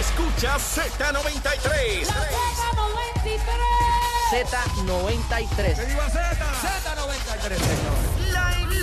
Escucha Z93. Z93. Z93, señor. La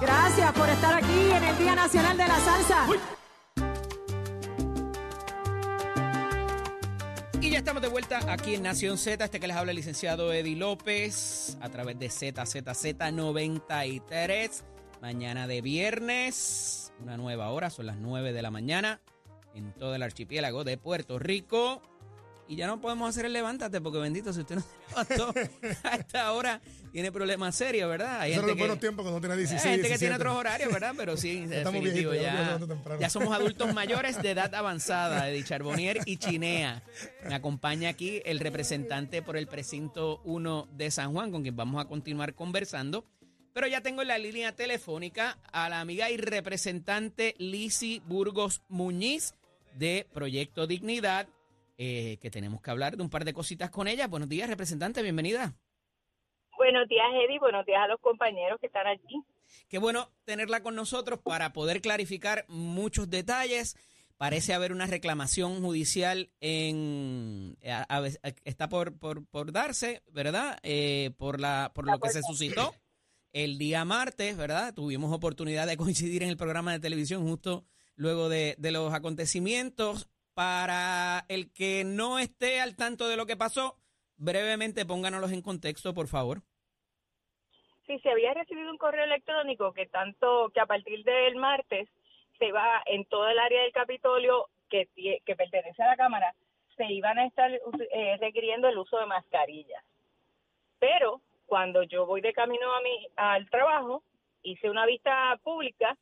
Gracias por estar aquí en el Día Nacional de la Salsa. Y ya estamos de vuelta aquí en Nación Z, este que les habla el licenciado Eddie López, a través de ZZZ93. Mañana de viernes, una nueva hora, son las 9 de la mañana, en todo el archipiélago de Puerto Rico. Y ya no podemos hacer el levántate, porque bendito, si usted no se levantó a esta hora, tiene problemas serios, ¿verdad? Hay Esos eran los que- buenos tiempos cuando tiene 16, hay gente que tiene 17. otros horarios, ¿verdad? Pero sí, Estamos definitivo, viejitos, ya ya somos adultos mayores de edad avanzada, Eddie Charbonnier y Chinea. Me acompaña aquí el representante por el precinto 1 de San Juan, con quien vamos a continuar conversando. Pero ya tengo en la línea telefónica a la amiga y representante Lisi Burgos Muñiz de Proyecto Dignidad, eh, que tenemos que hablar de un par de cositas con ella. Buenos días, representante, bienvenida. Buenos días, Eddie. Buenos días a los compañeros que están aquí. Qué bueno tenerla con nosotros para poder clarificar muchos detalles. Parece haber una reclamación judicial en a- a ve- está por, por, por darse, ¿verdad? Eh, por la por lo que se suscitó el día martes, ¿verdad? Tuvimos oportunidad de coincidir en el programa de televisión justo luego de, de los acontecimientos. Para el que no esté al tanto de lo que pasó, brevemente pónganos en contexto, por favor. Sí, se había recibido un correo electrónico que tanto que a partir del martes se va en todo el área del Capitolio que, que pertenece a la Cámara, se iban a estar eh, requiriendo el uso de mascarillas. Pero cuando yo voy de camino a mi, al trabajo, hice una vista pública,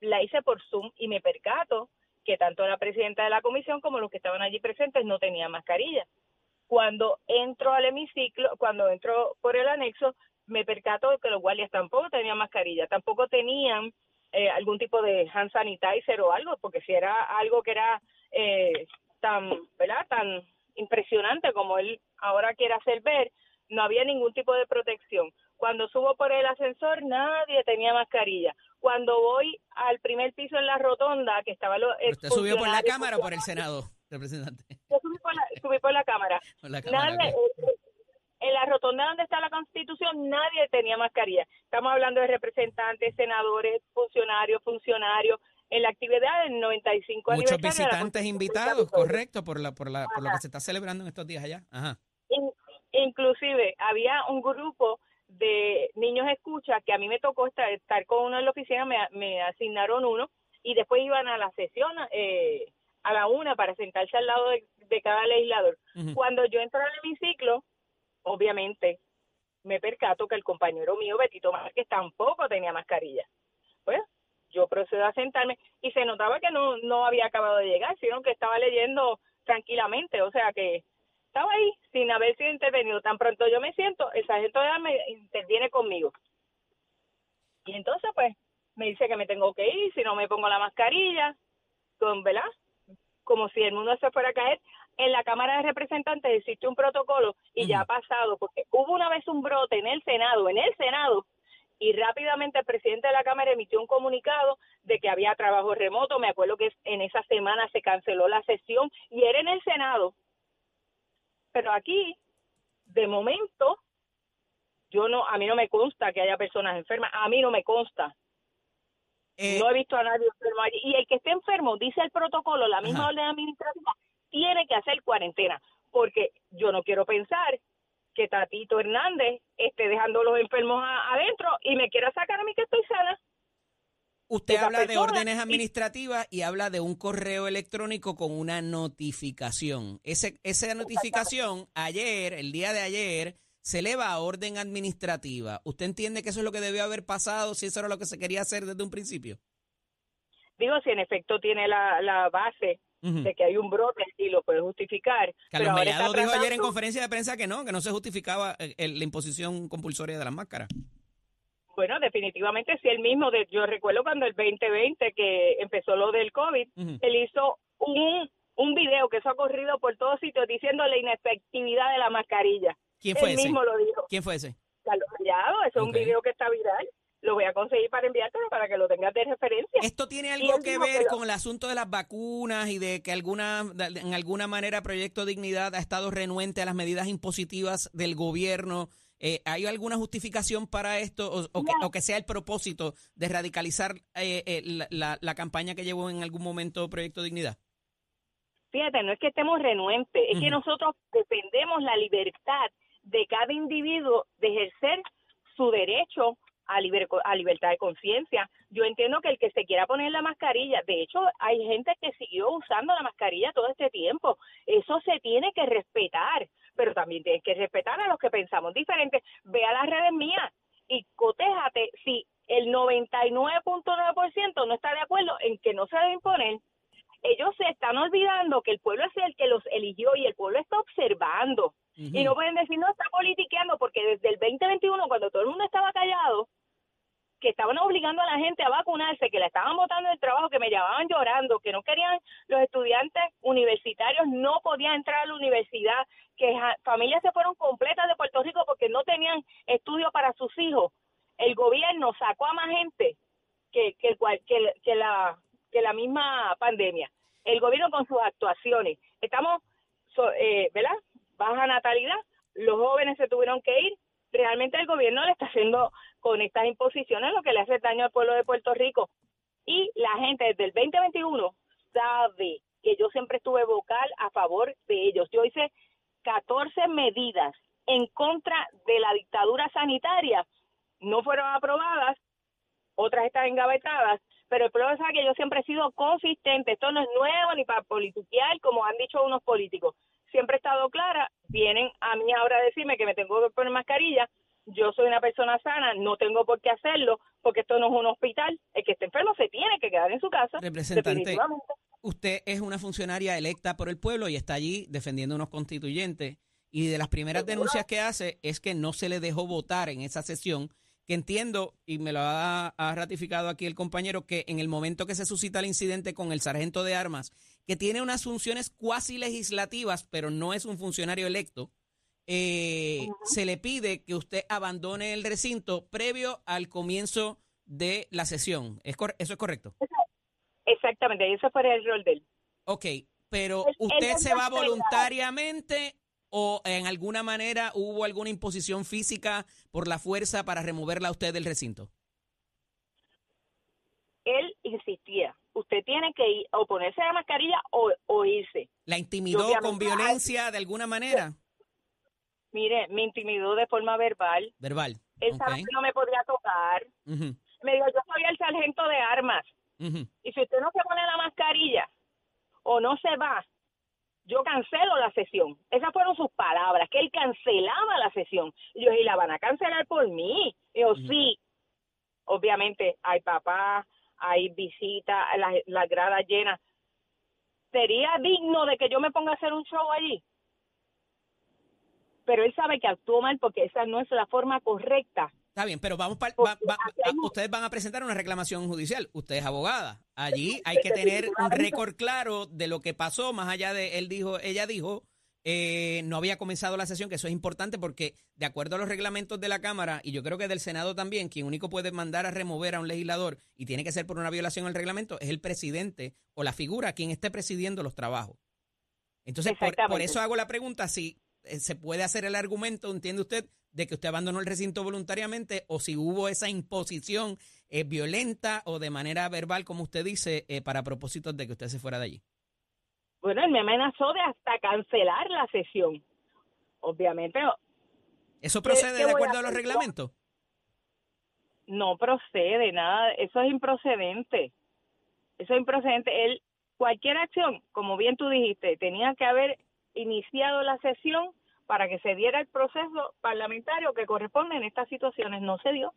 la hice por Zoom y me percato que tanto la presidenta de la comisión como los que estaban allí presentes no tenían mascarilla. Cuando entro al hemiciclo, cuando entro por el anexo, me percato de que los guardias tampoco tenían mascarilla, tampoco tenían eh, algún tipo de hand sanitizer o algo, porque si era algo que era eh, tan, ¿verdad? Tan impresionante como él ahora quiere hacer ver, no había ningún tipo de protección. Cuando subo por el ascensor, nadie tenía mascarilla. Cuando voy al primer piso en la rotonda, que estaba lo, ¿Pero ¿Usted subió por la Cámara o por el Senado, representante? Yo subí por la, subí por la cámara. Por la Cámara. Nadie, ok. en la rotonda donde está la Constitución nadie tenía mascarilla. Estamos hablando de representantes, senadores, funcionarios, funcionarios. En la actividad del 95 Muchos visitantes invitados, correcto, por la, por la, por lo que se está celebrando en estos días allá. Ajá. In- inclusive había un grupo de niños escucha que a mí me tocó estar, estar con uno en la oficina, me, me asignaron uno y después iban a la sesión eh, a la una para sentarse al lado de, de cada legislador. Cuando yo entro al hemiciclo, obviamente me percato que el compañero mío, Betito Márquez, tampoco tenía mascarilla. Pues yo procedo a sentarme y se notaba que no, no había acabado de llegar, sino que estaba leyendo tranquilamente, o sea que estaba ahí sin haber sido intervenido. Tan pronto yo me siento, el sargento de armas interviene conmigo. Y entonces, pues, me dice que me tengo que ir si no me pongo la mascarilla, con, ¿verdad? Como si el mundo se fuera a caer. En la Cámara de Representantes existe un protocolo y ya ha pasado, porque hubo una vez un brote en el Senado, en el Senado, y rápidamente el presidente de la Cámara emitió un comunicado de que había trabajo remoto. Me acuerdo que en esa semana se canceló la sesión y era en el Senado. Pero aquí, de momento, yo no, a mí no me consta que haya personas enfermas, a mí no me consta. Eh, no he visto a nadie enfermo allí. Y el que esté enfermo, dice el protocolo, la misma Ajá. orden administrativa, tiene que hacer cuarentena. Porque yo no quiero pensar que Tatito Hernández esté dejando a los enfermos a- adentro y me quiera sacar a mí que estoy sana. Usted habla de órdenes administrativas y habla de un correo electrónico con una notificación. Ese, esa notificación, ayer, el día de ayer, se eleva a orden administrativa. ¿Usted entiende que eso es lo que debió haber pasado si eso era lo que se quería hacer desde un principio? Digo, si en efecto tiene la, la base de que hay un brote y lo puede justificar. Carlos Mellado dijo ayer en conferencia de prensa que no, que no se justificaba eh, el- la imposición compulsoria de las máscaras. Bueno, definitivamente sí, el mismo. De, yo recuerdo cuando el 2020 que empezó lo del COVID, él hizo un, un video que eso ha corrido por todos sitios diciendo la inefectividad de la mascarilla. ¿Quién fue él ese? mismo lo dijo. ¿Quién fue ese? Carlos Mellado, eso es Ok. un video que está viral. Lo voy a conseguir para enviártelo para que lo tengas de referencia. ¿Esto tiene algo él que ver lo- con el asunto de las vacunas y de que alguna, en alguna manera Proyecto Dignidad ha estado renuente a las medidas impositivas del gobierno? Eh, ¿Hay alguna justificación para esto o, o que, o que sea el propósito de radicalizar eh, eh, la, la- la campaña que llevó en algún momento Proyecto Dignidad? Fíjate, no es que estemos renuentes, es que nosotros defendemos la libertad de cada individuo de ejercer su derecho a, liber- a libertad de conciencia. Yo entiendo que el que se quiera poner la mascarilla, de hecho hay gente que siguió usando la mascarilla todo este tiempo, eso se tiene que respetar, pero también tienes que respetar a los que pensamos diferente. Ve a las redes mías y cotéjate si el 99.9% no está de acuerdo en que no se debe imponer ellos se están olvidando que el pueblo es el que los eligió y el pueblo está observando. Y no pueden decir, no, está politiqueando, porque desde el 2021, cuando todo el mundo estaba callado, que estaban obligando a la gente a vacunarse, que la estaban botando del trabajo, que me llamaban llorando, que no querían los estudiantes universitarios, no podían entrar a la universidad, que familias se fueron completas de Puerto Rico porque no tenían estudio para sus hijos. El gobierno sacó a más gente que, que la, que la misma pandemia. El gobierno con sus actuaciones. Estamos, so- eh, ¿verdad? Baja natalidad, los jóvenes se tuvieron que ir. Realmente el gobierno le está haciendo con estas imposiciones lo que le hace daño al pueblo de Puerto Rico. Y la gente desde el 2021 sabe que yo siempre estuve vocal a favor de ellos. Yo hice 14 medidas en contra de la dictadura sanitaria. No fueron aprobadas, otras están engavetadas, pero el problema es que yo siempre he sido consistente. Esto no es nuevo ni para politiquear, como han dicho unos políticos. Siempre he estado clara. Vienen a mí ahora a decirme que me tengo que poner mascarilla. Yo soy una persona sana, no tengo por qué hacerlo, porque esto no es un hospital. El que esté enfermo se tiene que quedar en su casa. Representante, usted es una funcionaria electa por el pueblo y está allí defendiendo unos constituyentes. Y de las primeras denuncias que hace es que no se le dejó votar en esa sesión, que entiendo, y me lo ha, ha ratificado aquí el compañero, que en el momento que se suscita el incidente con el sargento de armas, que tiene unas funciones cuasi legislativas, pero no es un funcionario electo, eh, se le pide que usted abandone el recinto previo al comienzo de la sesión. ¿Es ¿Eso es correcto? Exactamente, ese fue el rol de él. Ok, pero él ¿usted se va voluntariamente o en alguna manera hubo alguna imposición física por la fuerza para removerla a usted del recinto? Él insistía, usted tiene que ir o ponerse la mascarilla o, o irse. ¿La intimidó con violencia de alguna manera? Mire, me intimidó de forma verbal. Verbal. Él ok. sabía que no me podía tocar. Me dijo, yo soy el sargento de armas. Y si usted no se pone la mascarilla o no se va, yo cancelo la sesión. Esas fueron sus palabras, que él cancelaba la sesión. Y yo dije, ¿y la van a cancelar por mí? Y yo, sí. Obviamente hay papá, hay visitas, las, las gradas llenas. ¿Sería digno de que yo me ponga a hacer un show allí? Pero él sabe que actuó mal porque esa no es la forma correcta. Está bien, pero vamos pa- Porque va- ustedes van a presentar una reclamación judicial. Usted es abogada. Allí hay que tener un récord claro de lo que pasó, más allá de él dijo, ella dijo, eh, no había comenzado la sesión, que eso es importante porque de acuerdo a los reglamentos de la Cámara y yo creo que del Senado también, quien único puede mandar a remover a un legislador y tiene que ser por una violación al reglamento es el presidente o la figura quien esté presidiendo los trabajos. Entonces, por, por eso hago la pregunta si se puede hacer el argumento, entiende usted, de que usted abandonó el recinto voluntariamente o si hubo esa imposición eh, violenta o de manera verbal, como usted dice, eh, para propósitos de que usted se fuera de allí. Bueno, él me amenazó de hasta cancelar la sesión. Obviamente ¿Eso ¿Qué- procede de voy a acuerdo a los reglamentos? no procede, nada, eso es improcedente. Eso es improcedente. Él, cualquier acción, como bien tú dijiste, tenía que haber iniciado la sesión para que se diera el proceso parlamentario que corresponde en estas situaciones. No se dio.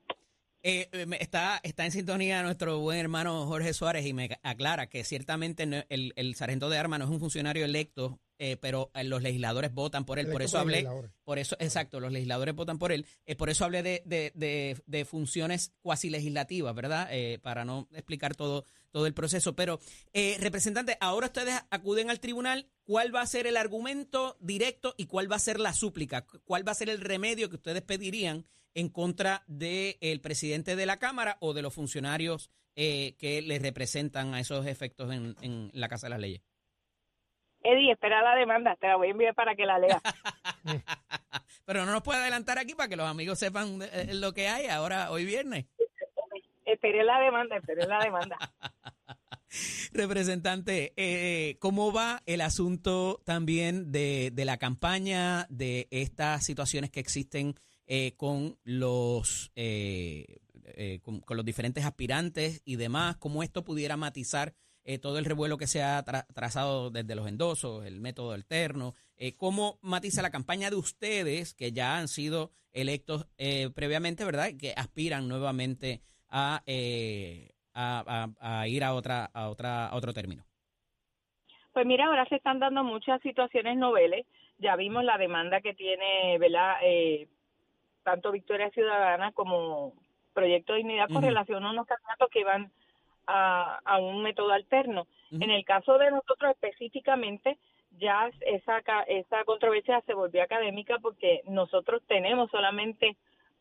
Eh, eh, está, está en sintonía nuestro buen hermano Jorge Suárez y me aclara que ciertamente el, el sargento de armas no es un funcionario electo, eh, pero eh, los legisladores votan por él. Por eso hablé, por eso, exacto, los legisladores votan por él. Eh, por eso hablé de, de, de, de funciones cuasi legislativas, ¿verdad? Eh, para no explicar todo, todo el proceso. Pero, eh, representante, ahora ustedes acuden al tribunal. ¿Cuál va a ser el argumento directo y cuál va a ser la súplica? ¿Cuál va a ser el remedio que ustedes pedirían en contra del presidente de la Cámara o de los funcionarios eh, que les representan a esos efectos en, en la Casa de las Leyes? Eddie, espera la demanda, te la voy a enviar para que la leas. Pero no nos puede adelantar aquí para que los amigos sepan eh, lo que hay ahora, hoy viernes. Esperé la demanda, esperé la demanda. Representante, eh, ¿cómo va el asunto también de, de la campaña, de estas situaciones que existen eh, con los eh, eh, con, con los diferentes aspirantes y demás? ¿Cómo esto pudiera matizar eh, todo el revuelo que se ha tra- trazado desde los endosos, el método alterno? Eh, ¿Cómo matiza la campaña de ustedes que ya han sido electos eh, previamente, verdad? Y que aspiran nuevamente a, eh, a, a- a ir a otra a otra a otro término. Pues mira, ahora se están dando muchas situaciones noveles. Ya vimos la demanda que tiene, ¿verdad? Eh, tanto Victoria Ciudadana como Proyecto Dignidad con relación a unos candidatos que iban a, a un método alterno. En el caso de nosotros específicamente, ya esa, esa controversia se volvió académica porque nosotros tenemos solamente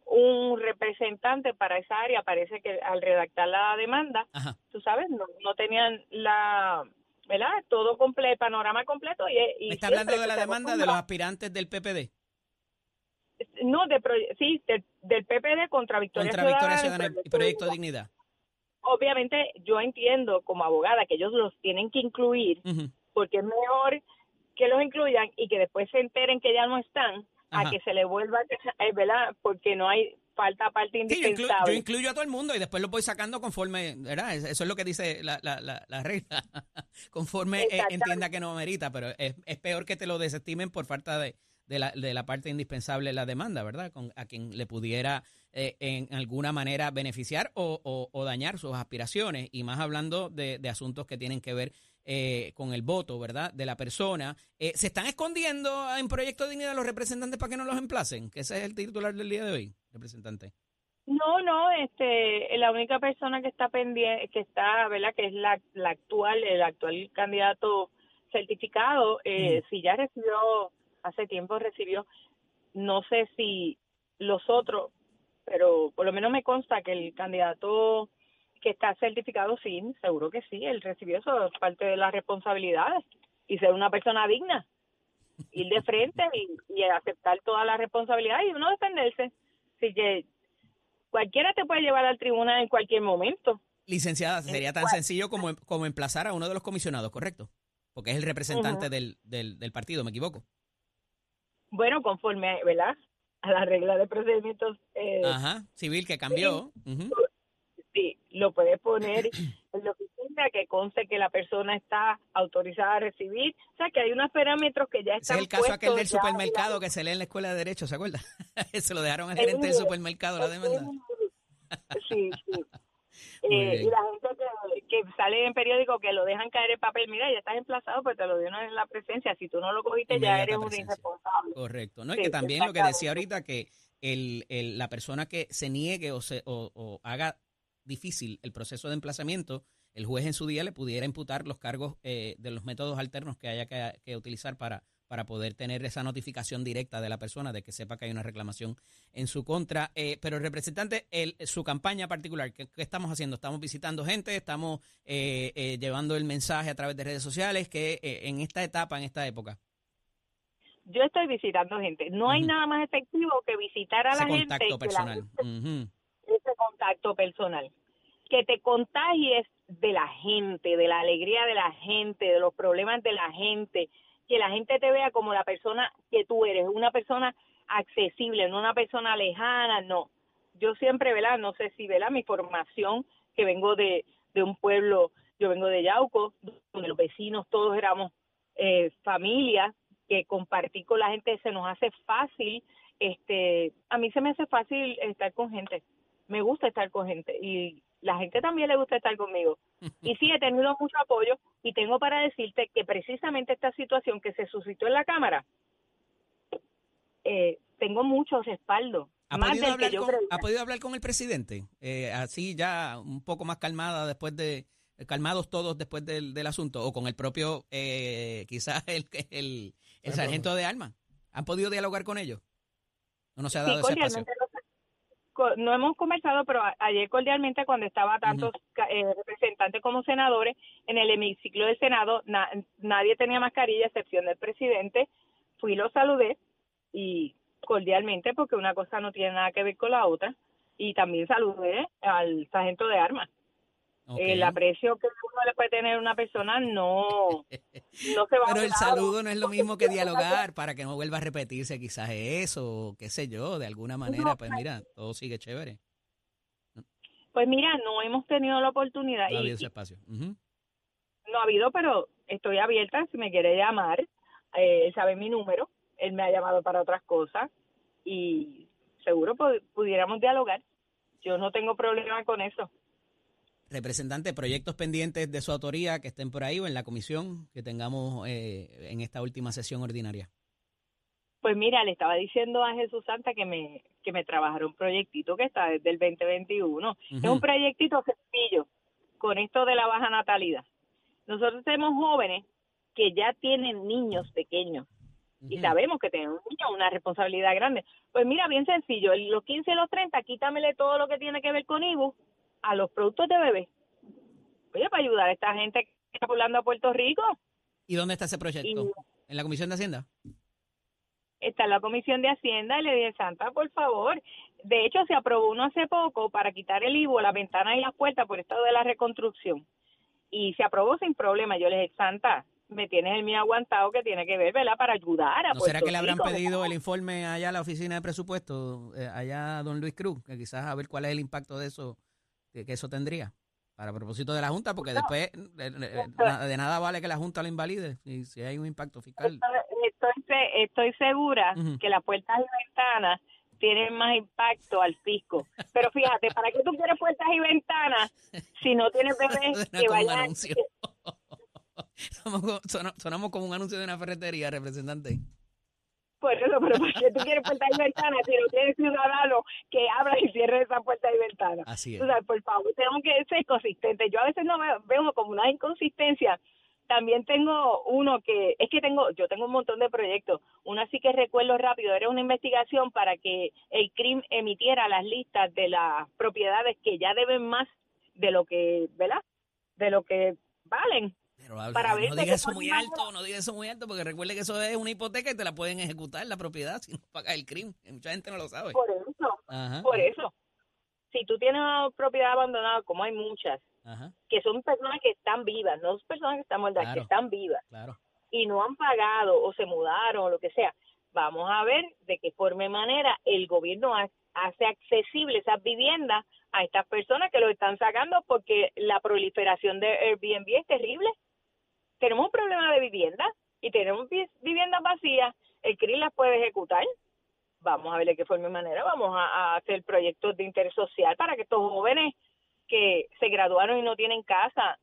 un representante para esa área. Parece que al redactar la demanda, Ajá. tú sabes, no, no tenían la, ¿verdad? Todo completo, el panorama completo. Y, y Me está hablando de la demanda de los aspirantes del PPD No, de, sí, del, del PPD contra Victoria contra Victoria Ciudadana Ciudadana y y Proyecto Dignidad. Obviamente, yo entiendo como abogada que ellos los tienen que incluir porque es mejor que los incluyan y que después se enteren que ya no están Ajá. a que se les vuelva, ¿verdad? Porque no hay falta parte Sí, yo, inclu- indispensable. yo incluyo a todo el mundo y después lo voy sacando conforme, ¿verdad? Es- Eso es lo que dice la, la, la, la regla, conforme eh, entienda que no amerita, pero es, es peor que te lo desestimen por falta de, de, la, de la parte indispensable de la demanda, ¿verdad? Con, a quien le pudiera eh, en alguna manera beneficiar o, o- o dañar sus aspiraciones, y más hablando de, de asuntos que tienen que ver eh, con el voto, ¿verdad? De la persona. Eh, ¿Se están escondiendo en Proyecto de Dignidad los representantes para que no los emplacen? Que ese es el titular del día de hoy, representante. No, no, este, la única persona que está pendiente, que está, ¿verdad? Que es la, la actual, el actual candidato certificado, eh, si ya recibió, hace tiempo recibió, no sé si los otros, pero por lo menos me consta que el candidato que está certificado, sí, seguro que sí, él recibió eso, es parte de las responsabilidades y ser una persona digna, ir de frente y, y aceptar todas las responsabilidades y uno defenderse. Así que cualquiera te puede llevar al tribunal en cualquier momento. Licenciada, sería tan sencillo como, como emplazar a uno de los comisionados, ¿correcto? Porque es el representante del, del partido, me equivoco. Bueno, conforme, ¿verdad? A la regla de procedimientos, eh, Ajá, civil que cambió. Sí, lo puedes poner en la oficina que conste que la persona está autorizada a recibir. O sea, que hay unos parámetros que ya están es el caso aquel del ya, supermercado que se lee en la escuela de Derecho, ¿se acuerda? Se lo dejaron al gerente del supermercado la demanda. Sí, sí. Eh, y la gente que, que sale en periódico que lo dejan caer el papel, mira, ya estás emplazado, pues te lo dieron en la presencia. Si tú no lo cogiste, ya eres un irresponsable. Correcto. ¿no? Y que también lo que decía ahorita, que el, el- la persona que se niegue o, se, o, o haga difícil el proceso de emplazamiento, el juez en su día le pudiera imputar los cargos eh, de los métodos alternos que haya que, que utilizar para, para poder tener esa notificación directa de la persona de que sepa que hay una reclamación en su contra. Eh, pero, representante, el, su campaña particular, ¿qué, qué estamos haciendo? ¿Estamos visitando gente? ¿Estamos eh, eh, llevando el mensaje a través de redes sociales? que en esta etapa, en esta época? Yo estoy visitando gente. No hay nada más efectivo que visitar a Ese la gente. contacto y que la personal. gente- Ujú. ese contacto personal. Que te contagies de la gente, de la alegría de la gente, de los problemas de la gente. Que la gente te vea como la persona que tú eres, una persona accesible, no una persona lejana, no. Yo siempre, ¿verdad? No sé si, ¿verdad? Mi formación, que vengo de, de un pueblo, yo vengo de Yauco, donde los vecinos todos éramos eh, familia, que compartir con la gente se nos hace fácil. Este, a mí se me hace fácil estar con gente. me gusta estar con gente y la gente también le gusta estar conmigo. Y sí, he tenido mucho apoyo y tengo para decirte que precisamente esta situación que se suscitó en la Cámara, eh, tengo mucho respaldo. ¿Ha más podido, del que hablar yo con. ¿Ha podido hablar con el presidente? Eh, así ya un poco más calmada después de, calmados todos después del, del asunto, o con el propio, eh, quizás el, el, el sargento de armas. ¿Han podido dialogar con ellos? ¿O no se ha dado Sí, ese espacio? No, hemos conversado, pero ayer cordialmente cuando estaba tantos ca- eh, representantes como senadores en el hemiciclo del Senado, na- nadie tenía mascarilla excepción del presidente. Fui y lo saludé y cordialmente porque una cosa no tiene nada que ver con la otra. Y también saludé al sargento de armas. El aprecio que uno le puede tener a una persona no, no se va Pero a el saludo no es lo mismo que dialogar para que no vuelva a repetirse quizás eso, qué sé yo, de alguna manera, pues mira, todo sigue chévere. Pues mira, no hemos tenido la oportunidad. No ha habido ese espacio. No ha habido, pero estoy abierta si me quiere llamar. Eh, él sabe mi número, él me ha llamado para otras cosas y seguro pu- pudiéramos dialogar. Yo no tengo problema con eso. Representante, proyectos pendientes de su autoría que estén por ahí o en la comisión que tengamos eh, en esta última sesión ordinaria. Pues mira, le estaba diciendo a Jesús Santa que me que me trabajara un proyectito que está desde el 2021. Es Ujú. un proyectito sencillo con esto de la baja natalidad. Nosotros tenemos jóvenes que ya tienen niños pequeños y sabemos que tenemos un niño una responsabilidad grande. Pues mira, bien sencillo, en los 15 y los 30, quítamele todo lo que tiene que ver con IBU a los productos de bebé. Oye, para ayudar a esta gente que está poblando a Puerto Rico, ¿Y dónde está ese proyecto? Y- ¿En la Comisión de Hacienda? está en la Comisión de Hacienda y le dije, Santa, por favor. De hecho, se aprobó uno hace poco para quitar el IBU, las ventanas y las puertas por estado de la reconstrucción. Y se aprobó sin problema. Yo le dije, Santa, me tienes el mío aguantado que tiene que ver, ¿verdad? Para ayudar a ¿No será que le habrán Rico. pedido el informe allá a la oficina de presupuesto, eh, allá a don Luis Cruz, que quizás a ver cuál es el impacto de eso, que, que eso tendría? Para propósito de la Junta, porque después eh, eh, na- de nada vale que la Junta lo invalide si, si hay un impacto fiscal. Estoy, estoy segura que las puertas y ventanas tienen más impacto al fisco. Pero fíjate, ¿para qué tú quieres puertas y ventanas si no tienes bebés que vayan? sonamos como un anuncio de una ferretería, representante. Por eso, pero ¿para qué tú quieres puertas y ventanas si no tienes ciudadanos que abran y cierren esas puertas y ventanas? Así es. O sea, por favor, tenemos que ser consistentes. Yo a veces no veo, veo como una inconsistencia. También tengo uno que, es que tengo, yo tengo un montón de proyectos. Uno así que recuerdo rápido, era una investigación para que el CRIM emitiera las listas de las propiedades que ya deben más de lo que, ¿verdad? De lo que valen. Pero habla- para ver no de diga qué eso muy alto, no diga eso muy alto, porque recuerde que eso es una hipoteca y te la pueden ejecutar la propiedad si no pagas el crimen. Mucha gente no lo sabe. Por eso, Ajá, por eso. Si tú tienes una propiedad abandonada, como hay muchas, ajá, que son personas que están vivas, no son personas que están muertas, Claro. que están vivas. claro. y no han pagado o se mudaron o lo que sea, vamos a ver de qué forma y manera el gobierno ha- hace accesible esas viviendas a estas personas que lo están sacando porque la proliferación de Airbnb es terrible. Tenemos un problema de vivienda y tenemos vi- viviendas vacías. El CRI las puede ejecutar. Vamos a ver de qué forma y manera vamos a, a hacer proyectos de interés social para que estos jóvenes que se graduaron y no tienen casa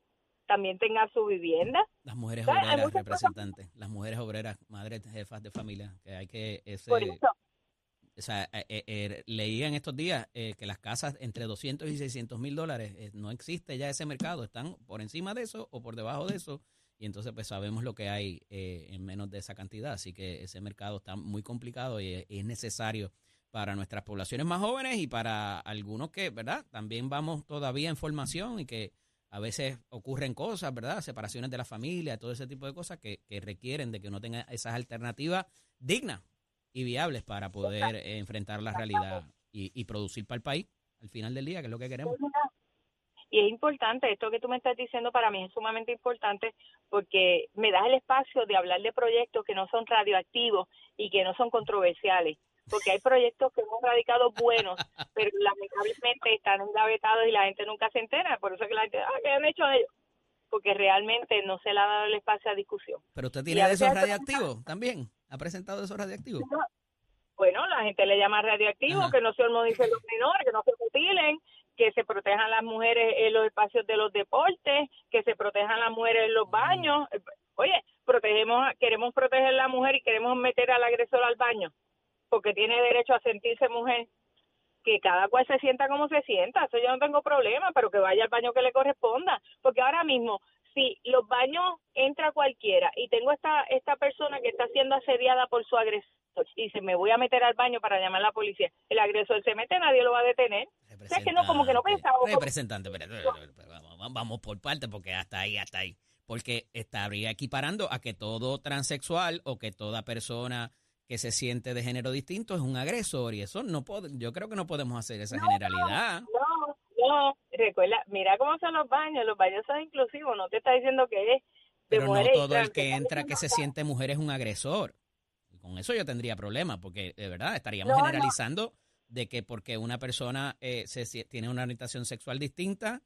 también tengan su vivienda. Las mujeres ¿Sabes? Obreras, representantes, las mujeres obreras, madres, jefas de familia, que hay que, ese, Por eso, o sea, eh, eh, eh, leía en estos días eh, que las casas entre 200 y 600 mil dólares, eh, no existe ya ese mercado, están por encima de eso o por debajo de eso, y entonces pues sabemos lo que hay eh, en menos de esa cantidad, así que ese mercado está muy complicado y es, es necesario para nuestras poblaciones más jóvenes y para algunos que, ¿verdad? También vamos todavía en formación y que a veces ocurren cosas, ¿verdad? Separaciones de la familia, todo ese tipo de cosas que, que requieren de que uno tenga esas alternativas dignas y viables para poder eh, enfrentar la realidad y producir para el país al final del día, que es lo que queremos. Y es importante, esto que tú me estás diciendo para mí es sumamente importante porque me das el espacio de hablar de proyectos que no son radioactivos y que no son controversiales. Porque hay proyectos que hemos radicado buenos, pero lamentablemente están engavetados y la gente nunca se entera. Por eso que la gente, ah, ¿qué han hecho ellos? Porque realmente no se le ha dado el espacio a discusión. Pero usted tiene de esos hay radiactivos también. ¿Ha presentado esos radiactivos? bueno, la gente le llama radioactivo, Ajá. que no se hormonicen los menores, que no se mutilen, que se protejan las mujeres en los espacios de los deportes, que se protejan las mujeres en los baños. Oye, protegemos, queremos proteger a la mujer y queremos meter al agresor al baño, porque tiene derecho a sentirse mujer. Que cada cual se sienta como se sienta, eso yo no tengo problema, pero que vaya al baño que le corresponda, porque ahora mismo si los baños entra cualquiera y tengo esta esta persona que está siendo asediada por su agresor y dice me voy a meter al baño para llamar a la policía, el agresor se mete, nadie lo va a detener. O sea, que no, como que no pensaba. Representante, espérate, vamos- vamos por parte porque hasta ahí, hasta ahí. Porque estaría equiparando a que todo transexual o que toda persona que se siente de género distinto es un agresor y eso no yo creo que no podemos hacer esa generalidad. No, no, recuerda, mira cómo son los baños, los baños son inclusivos, no te está diciendo que es de Pero no mujeres todo el que entra que se siente mujer es un agresor. Y con eso yo tendría problemas, porque de verdad estaríamos no. generalizando de que porque una persona eh, tiene una orientación sexual distinta,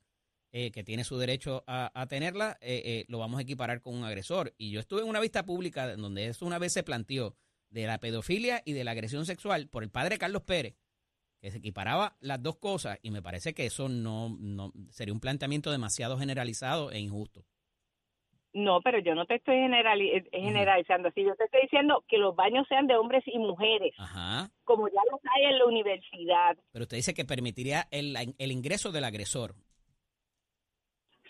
eh, que tiene su derecho a, tenerla, eh, lo vamos a equiparar con un agresor. Y yo estuve en una vista pública donde eso una vez se planteó de la pedofilia y de la agresión sexual por el padre Carlos Pérez, que se equiparaba las dos cosas, y me parece que eso no, no sería un planteamiento demasiado generalizado e injusto. No, pero yo no te estoy generali- eh, generalizando así, yo te estoy diciendo que los baños sean de hombres y mujeres, Ajá. como ya los hay en la universidad. Pero usted dice que permitiría el, el ingreso del agresor.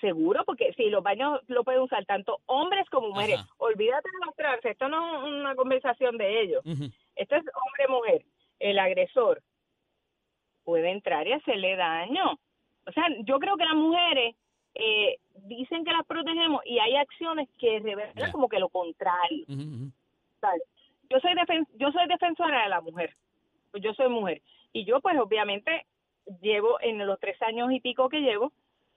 Seguro, porque si los baños lo pueden usar tanto hombres como mujeres. Ajá. Olvídate de los trans, esto no es una conversación de ellos. Esto es hombre-mujer. El agresor puede entrar y hacerle daño. O sea, yo creo que las mujeres eh, dicen que las protegemos y hay acciones que revelan Ya. como que lo contrario. Yo soy defen- yo soy defensora de la mujer. Pues yo soy mujer. Y yo, pues, obviamente, llevo en los tres años y pico que llevo,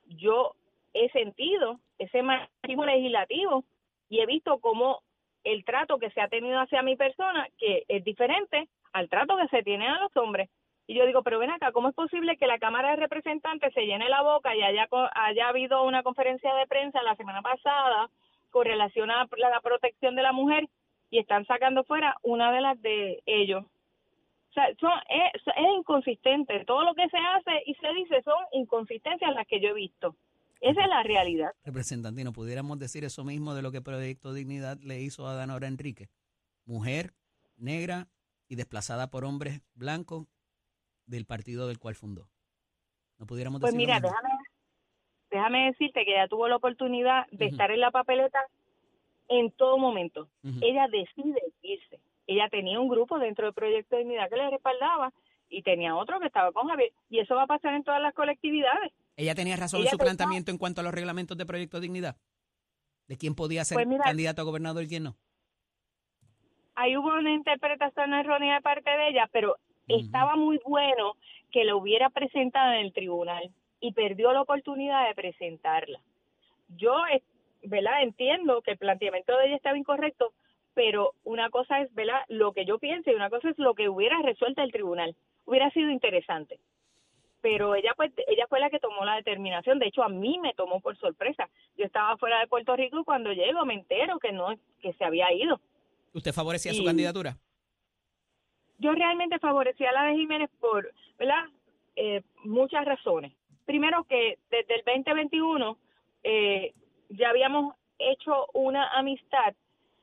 yo he sentido ese machismo legislativo y he visto cómo el trato que se ha tenido hacia mi persona, que es diferente al trato que se tiene a los hombres. Y yo digo, pero ven acá, ¿cómo es posible que la Cámara de Representantes se llene la boca y haya, haya habido una conferencia de prensa la semana pasada con relación a la, la protección de la mujer y están sacando fuera una de las de ellos? O sea, son, es, es inconsistente. Todo lo que se hace y se dice son inconsistencias las que yo he visto. Esa es la realidad. Representante, ¿no pudiéramos decir eso mismo de lo que Proyecto Dignidad le hizo a Danora Enrique? Mujer, negra y desplazada por hombres blancos del partido del cual fundó. ¿No pudiéramos Pues decir mira, lo mismo? déjame, déjame decirte que ella tuvo la oportunidad de estar en la papeleta en todo momento. Ella decide irse. Ella tenía un grupo dentro del Proyecto de Dignidad que le respaldaba y tenía otro que estaba con Javier. Y eso va a pasar en todas las colectividades. ¿Ella tenía razón en su pensaba- planteamiento en cuanto a los reglamentos de Proyecto Dignidad? ¿De quién podía ser Pues mira- candidato a gobernador y quién no? ahí hubo una interpretación errónea de parte de ella, pero. Estaba muy bueno que lo hubiera presentado en el tribunal y perdió la oportunidad de presentarla. Yo, ¿verdad? Entiendo que el planteamiento de ella estaba incorrecto, pero una cosa es, ¿verdad? Lo que yo pienso y una cosa es lo que hubiera resuelto el tribunal. Hubiera sido interesante. Pero ella pues ella fue la que tomó la determinación, de hecho a mí me tomó por sorpresa. Yo estaba fuera de Puerto Rico y cuando llego me entero que no que se había ido. ¿Usted favorecía su candidatura? Yo realmente favorecía a la de Jiménez por, ¿verdad? Eh, muchas razones. Primero que desde el 2021 eh, ya habíamos hecho una amistad,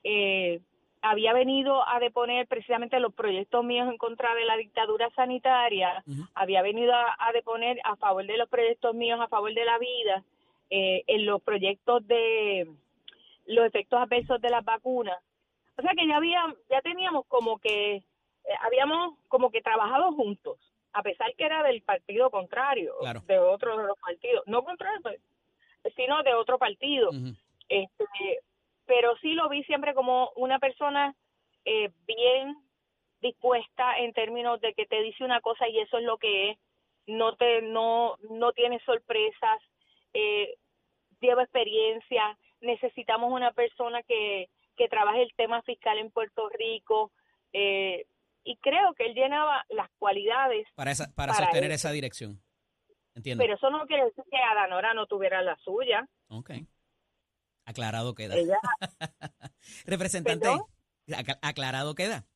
eh, había venido a deponer precisamente los proyectos míos en contra de la dictadura sanitaria, había venido a, a deponer a favor de los proyectos míos, a favor de la vida, eh, en los proyectos de los efectos adversos de las vacunas. O sea que ya había, ya teníamos como que habíamos como que trabajado juntos, a pesar que era del partido contrario, Claro. de otro de los partidos, no contrario, pues, sino de otro partido. Este, pero sí lo vi siempre como una persona eh, bien dispuesta en términos de que te dice una cosa y eso es lo que es, no te no no tiene sorpresas, eh, lleva experiencia, necesitamos una persona que que trabaje el tema fiscal en Puerto Rico eh, y creo que él llenaba las cualidades, Para, esa, para, Para sostener esa dirección. Entiendo. pero eso no quiere decir que Adanora no tuviera la suya. ok. Aclarado queda. Ella Representante, aclarado queda.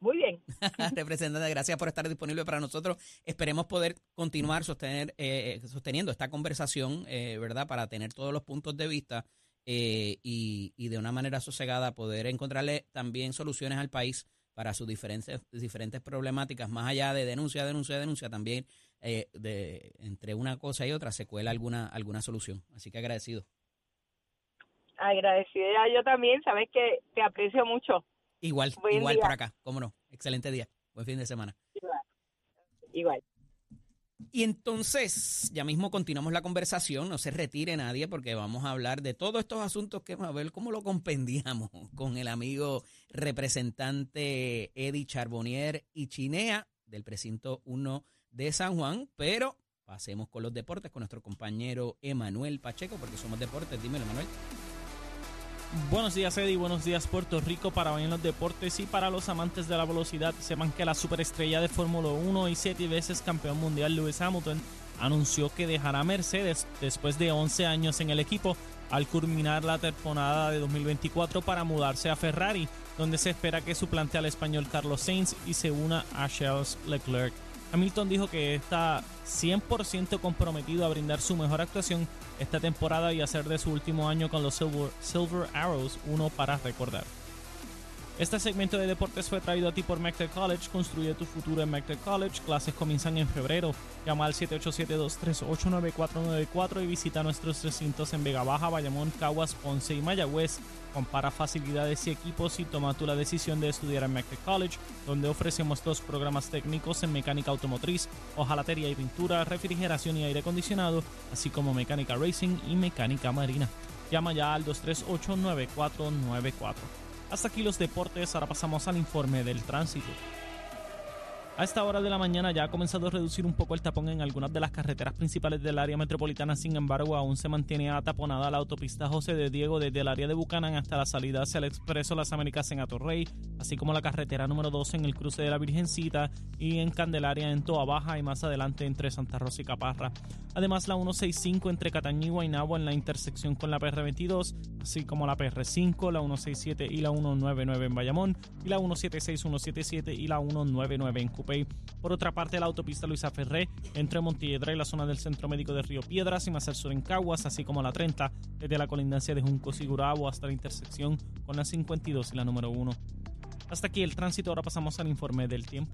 Muy bien. Representante, gracias por estar disponible para nosotros. Esperemos poder continuar sostener, eh, sosteniendo esta conversación, eh, ¿verdad? Para tener todos los puntos de vista eh, y, y de una manera sosegada poder encontrarle también soluciones al país para sus diferentes, diferentes problemáticas, más allá de denuncia, denuncia, denuncia, también eh, de, entre una cosa y otra se cuela alguna, alguna solución. Así que agradecido. Agradecida yo también, sabes que te aprecio mucho. Igual, Buen igual día. por acá, cómo no. Excelente día. Buen fin de semana. Igual. Igual. Y entonces, ya mismo continuamos la conversación, no se retire nadie porque vamos a hablar de todos estos asuntos que a ver cómo lo compendiamos con el amigo representante Eddie Charbonnier y Chinea del precinto 1 de San Juan, pero pasemos con los deportes con nuestro compañero Emanuel Pacheco porque somos deportes, dímelo Emanuel. Buenos días Eddie, buenos días Puerto Rico para hoy en los deportes y para los amantes de la velocidad. Sepan que la superestrella de Fórmula 1 y siete veces campeón mundial Lewis Hamilton anunció que dejará Mercedes después de 11 años en el equipo al culminar la temporada de 2024 para mudarse a Ferrari, donde se espera que suplante al español Carlos Sainz y se una a Charles Leclerc. Hamilton dijo que está 100% comprometido a brindar su mejor actuación esta temporada y hacer de su último año con los Silver, Silver Arrows uno para recordar. Este segmento de deportes fue traído a ti por McTech College. Construye tu futuro en McTech College. Clases comienzan en febrero. Llama al 787-238-9494 y visita nuestros recintos en Vega Baja, Bayamón, Caguas, Ponce y Mayagüez. Compara facilidades y equipos y toma tú la decisión de estudiar en McTech College, donde ofrecemos dos programas técnicos en mecánica automotriz, hojalatería y pintura, refrigeración y aire acondicionado, así como mecánica racing y mecánica marina. Llama ya al 238-9494. Hasta aquí los deportes, ahora pasamos al informe del tránsito. A esta hora de la mañana ya ha comenzado a reducir un poco el tapón en algunas de las carreteras principales del área metropolitana, sin embargo aún se mantiene ataponada la autopista José de Diego desde el área de Bucanán hasta la salida hacia el Expreso Las Américas en Atorrey, así como la carretera número 12 en el cruce de la Virgencita y en Candelaria en Toa Baja y más adelante entre Santa Rosa y Caparra. Además la 165 entre Catañí y Guaynabo en la intersección con la PR22, así como la PR5, la 167 y la 199 en Bayamón y la 176, 177 y la 199 en Por otra parte, la autopista Luisa Ferré entre Montiedra y la zona del Centro Médico de Río Piedras y más al sur en Caguas, así como la 30 desde la colindancia de Juncos y Gurabo hasta la intersección con la 52 y la número 1. Hasta aquí el tránsito, ahora pasamos al informe del tiempo.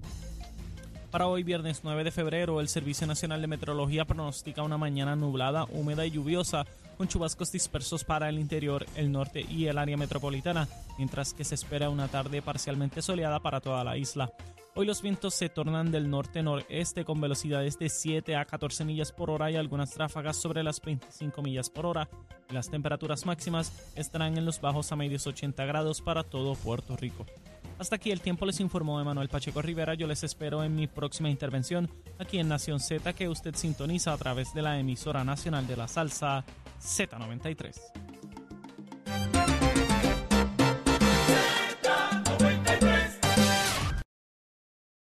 Para hoy, viernes 9 de febrero, el Servicio Nacional de Meteorología pronostica una mañana nublada, húmeda y lluviosa, con chubascos dispersos para el interior, el norte y el área metropolitana, mientras que se espera una tarde parcialmente soleada para toda la isla. Hoy los vientos se tornan del norte-noreste con velocidades de 7 a 14 millas por hora y algunas ráfagas sobre las 25 millas por hora. Las temperaturas máximas estarán en los bajos a medios 80 grados para todo Puerto Rico. Hasta aquí el tiempo les informó Emanuel Pacheco Rivera. Yo les espero en mi próxima intervención aquí en Nación Z que usted sintoniza a través de la emisora nacional de la salsa Z93.